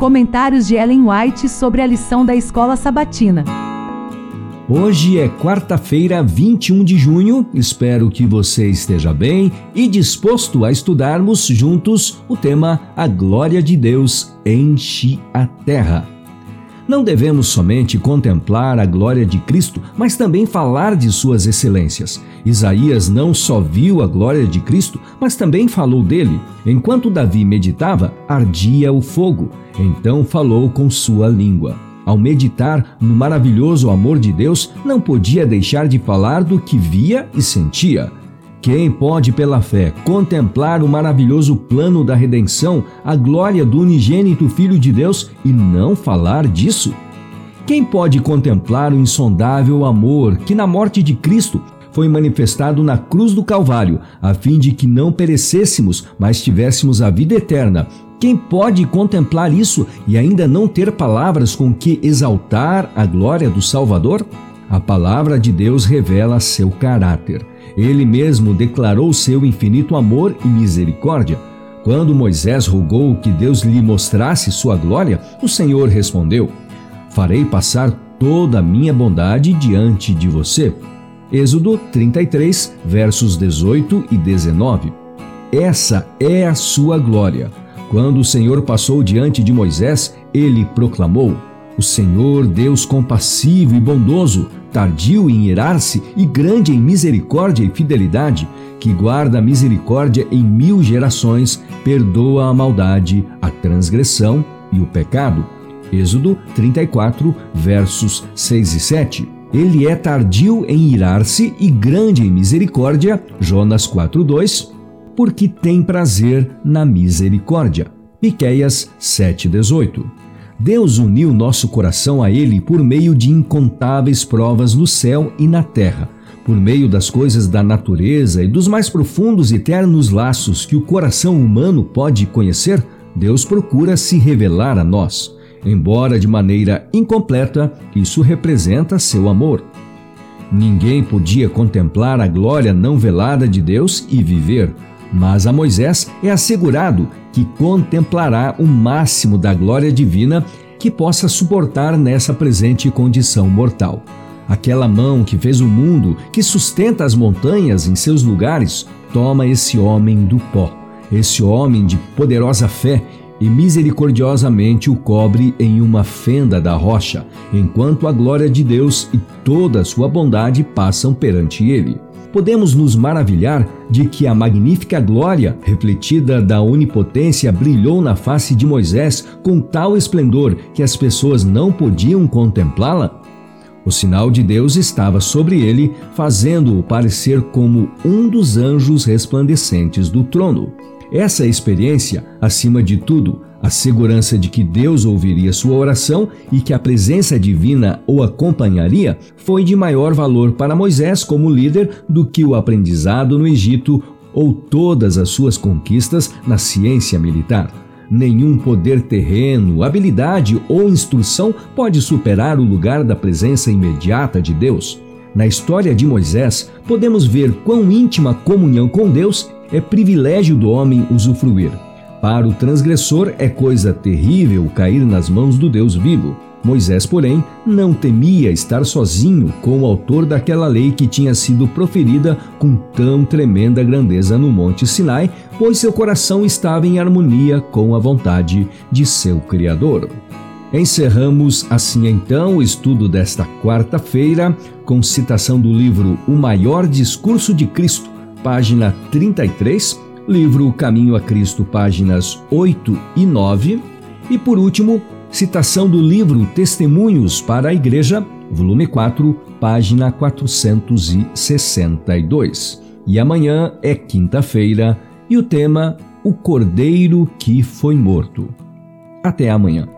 Comentários de Ellen White sobre a lição da escola sabatina. Hoje é quarta-feira, 21 de junho. Espero que você esteja bem e disposto a estudarmos juntos o tema A Glória de Deus enche a terra. Não devemos somente contemplar a glória de Cristo, mas também falar de suas excelências. Isaías não só viu a glória de Cristo, mas também falou dele. Enquanto Davi meditava, ardia o fogo. Então falou com sua língua. Ao meditar no maravilhoso amor de Deus, não podia deixar de falar do que via e sentia. Quem pode, pela fé, contemplar o maravilhoso plano da redenção, a glória do unigênito Filho de Deus e não falar disso? Quem pode contemplar o insondável amor que, na morte de Cristo, foi manifestado na cruz do Calvário, a fim de que não perecêssemos, mas tivéssemos a vida eterna, quem pode contemplar isso e ainda não ter palavras com que exaltar a glória do Salvador? A palavra de Deus revela seu caráter. Ele mesmo declarou seu infinito amor e misericórdia. Quando Moisés rogou que Deus lhe mostrasse sua glória, o Senhor respondeu: Farei passar toda a minha bondade diante de você. Êxodo 33, versos 18 e 19. Essa é a sua glória quando o Senhor passou diante de Moisés, ele proclamou: O Senhor, Deus compassivo e bondoso, tardio em irar-se e grande em misericórdia e fidelidade, que guarda a misericórdia em mil gerações, perdoa a maldade, a transgressão e o pecado. Êxodo 34, versos 6 e 7. Ele é tardio em irar-se e grande em misericórdia, Jonas 4:2 porque tem prazer na misericórdia. Miqueias 7:18. Deus uniu nosso coração a ele por meio de incontáveis provas no céu e na terra. Por meio das coisas da natureza e dos mais profundos e ternos laços que o coração humano pode conhecer, Deus procura se revelar a nós. Embora de maneira incompleta, isso representa seu amor. Ninguém podia contemplar a glória não velada de Deus e viver. Mas a Moisés é assegurado que contemplará o máximo da glória divina que possa suportar nessa presente condição mortal. Aquela mão que fez o mundo, que sustenta as montanhas em seus lugares, toma esse homem do pó, esse homem de poderosa fé, e misericordiosamente o cobre em uma fenda da rocha, enquanto a glória de Deus e toda a sua bondade passam perante ele podemos nos maravilhar de que a magnífica glória refletida da onipotência brilhou na face de Moisés com tal esplendor que as pessoas não podiam contemplá-la? O sinal de Deus estava sobre ele, fazendo-o parecer como um dos anjos resplandecentes do trono. Essa experiência, acima de tudo, a segurança de que Deus ouviria sua oração e que a presença divina o acompanharia foi de maior valor para Moisés como líder do que o aprendizado no Egito ou todas as suas conquistas na ciência militar. Nenhum poder terreno, habilidade ou instrução pode superar o lugar da presença imediata de Deus. Na história de Moisés, podemos ver quão íntima comunhão com Deus é privilégio do homem usufruir. Para o transgressor é coisa terrível cair nas mãos do Deus vivo. Moisés, porém, não temia estar sozinho com o autor daquela lei que tinha sido proferida com tão tremenda grandeza no Monte Sinai, pois seu coração estava em harmonia com a vontade de seu Criador. Encerramos assim então o estudo desta quarta-feira com citação do livro O Maior Discurso de Cristo, página 33 livro Caminho a Cristo, páginas 8 e 9. E por último, citação do livro Testemunhos para a Igreja, volume 4, página 462. E amanhã é quinta-feira e o tema O Cordeiro que foi morto. Até amanhã.